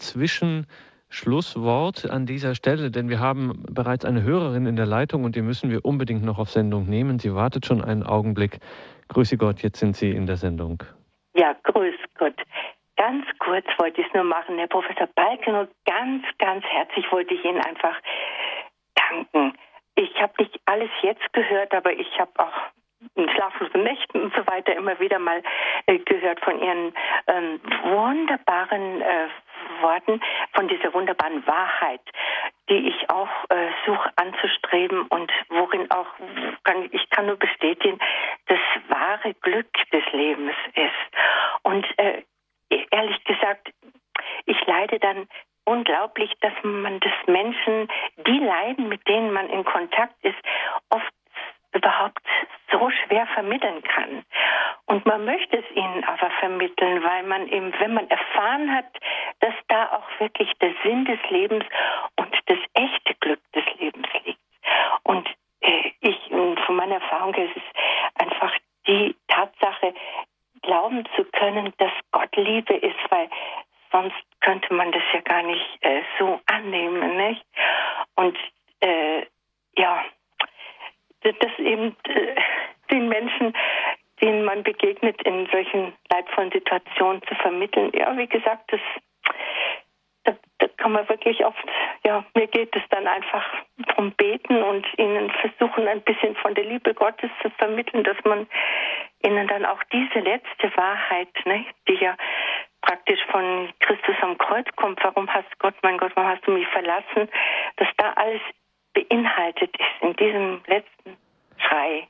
Zwischenschlusswort an dieser Stelle, denn wir haben bereits eine Hörerin in der Leitung und die müssen wir unbedingt noch auf Sendung nehmen. Sie wartet schon einen Augenblick. Grüße Gott, jetzt sind Sie in der Sendung. Ja, grüß Gott. Ganz kurz wollte ich es nur machen, Herr Professor Balken, und ganz, ganz herzlich wollte ich Ihnen einfach danken. Ich habe nicht alles jetzt gehört, aber ich habe auch schlaflosen Nächten und so weiter immer wieder mal äh, gehört von Ihren ähm, wunderbaren äh, Worten, von dieser wunderbaren Wahrheit, die ich auch äh, suche anzustreben und worin auch kann, ich kann nur bestätigen, das wahre Glück des Lebens ist. Und äh, ehrlich gesagt, ich leide dann unglaublich, dass man das Menschen, die leiden, mit denen man in Kontakt ist, oft überhaupt so schwer vermitteln kann. Und man möchte es ihnen aber vermitteln, weil man eben, wenn man erfahren hat, dass da auch wirklich der Sinn des Lebens und das echte Glück des Lebens liegt. Und äh, ich, von meiner Erfahrung her, ist es einfach die Tatsache, glauben zu können, dass Gott Liebe ist, weil sonst könnte man das ja gar nicht äh, so annehmen, nicht? Und äh, ja, das eben den Menschen, denen man begegnet, in solchen leidvollen Situationen zu vermitteln. Ja, wie gesagt, das, da, da kann man wirklich oft, ja, mir geht es dann einfach darum beten und ihnen versuchen, ein bisschen von der Liebe Gottes zu vermitteln, dass man ihnen dann auch diese letzte Wahrheit, ne, die ja praktisch von Christus am Kreuz kommt, warum hast Gott, mein Gott, warum hast du mich verlassen, dass da alles beinhaltet ist in diesem letzten Schrei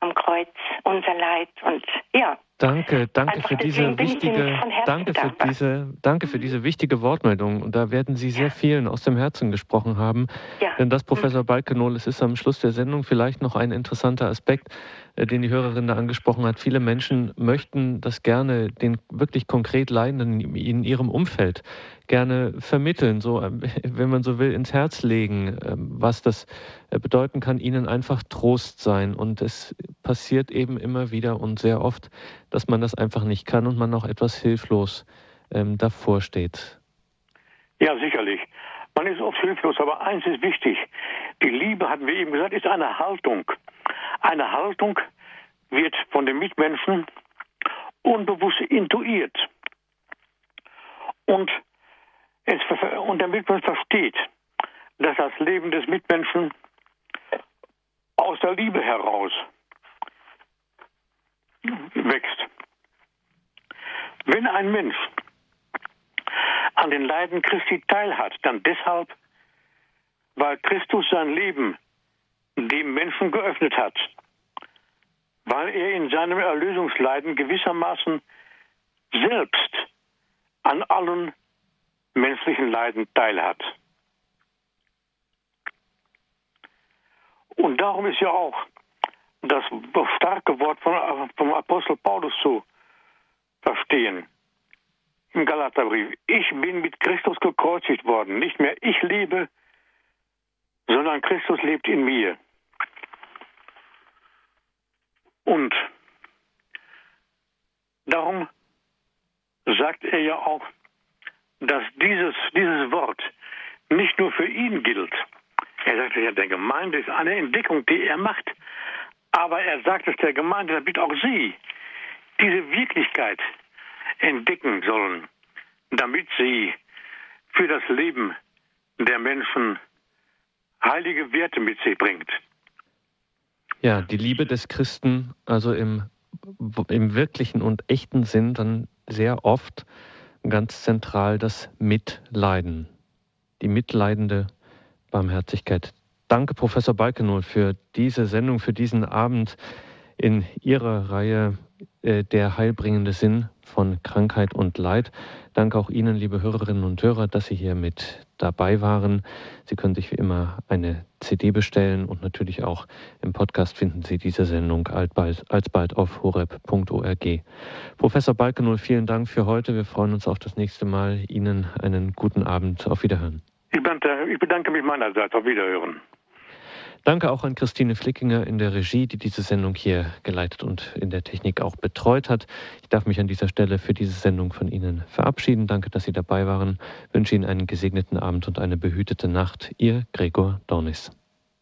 am Kreuz, unser Leid und ja. Danke, danke für diese wichtige, danke für diese, danke für diese wichtige Wortmeldung. Und da werden Sie sehr vielen aus dem Herzen gesprochen haben. Ja. Denn das, Professor mhm. Balkenol, es ist am Schluss der Sendung vielleicht noch ein interessanter Aspekt, äh, den die Hörerin da angesprochen hat. Viele Menschen möchten das gerne den wirklich konkret Leidenden in ihrem Umfeld gerne vermitteln, so, äh, <laughs> wenn man so will, ins Herz legen, ähm, was das äh, bedeuten kann, ihnen einfach Trost sein. Und es passiert eben immer wieder und sehr oft, dass man das einfach nicht kann und man auch etwas hilflos ähm, davor steht. Ja, sicherlich. Man ist oft hilflos, aber eins ist wichtig. Die Liebe, hatten wir eben gesagt, ist eine Haltung. Eine Haltung wird von den Mitmenschen unbewusst intuiert. Und es, und damit man versteht, dass das Leben des Mitmenschen aus der Liebe heraus wächst. Wenn ein Mensch an den Leiden Christi teilhat, dann deshalb, weil Christus sein Leben dem Menschen geöffnet hat, weil er in seinem Erlösungsleiden gewissermaßen selbst an allen menschlichen Leiden teilhat. Und darum ist ja auch das starke Wort vom Apostel Paulus zu verstehen im Galaterbrief. Ich bin mit Christus gekreuzigt worden. Nicht mehr ich lebe, sondern Christus lebt in mir. Und darum sagt er ja auch, dass dieses, dieses Wort nicht nur für ihn gilt. Er sagt ja, der Gemeinde ist eine Entdeckung, die er macht. Aber er sagt es der Gemeinde, damit auch sie diese Wirklichkeit entdecken sollen, damit sie für das Leben der Menschen heilige Werte mit sich bringt. Ja, die Liebe des Christen, also im, im wirklichen und echten Sinn, dann sehr oft ganz zentral das Mitleiden, die mitleidende Barmherzigkeit. Danke, Professor Balkenohl, für diese Sendung, für diesen Abend in Ihrer Reihe äh, Der heilbringende Sinn von Krankheit und Leid. Danke auch Ihnen, liebe Hörerinnen und Hörer, dass Sie hier mit dabei waren. Sie können sich wie immer eine CD bestellen und natürlich auch im Podcast finden Sie diese Sendung alsbald, alsbald auf horeb.org. Professor Balkenohl, vielen Dank für heute. Wir freuen uns auf das nächste Mal. Ihnen einen guten Abend. Auf Wiederhören. Ich bedanke, ich bedanke mich meinerseits. Auf Wiederhören. Danke auch an Christine Flickinger in der Regie, die diese Sendung hier geleitet und in der Technik auch betreut hat. Ich darf mich an dieser Stelle für diese Sendung von Ihnen verabschieden. Danke, dass Sie dabei waren. Ich wünsche Ihnen einen gesegneten Abend und eine behütete Nacht. Ihr Gregor Dornis.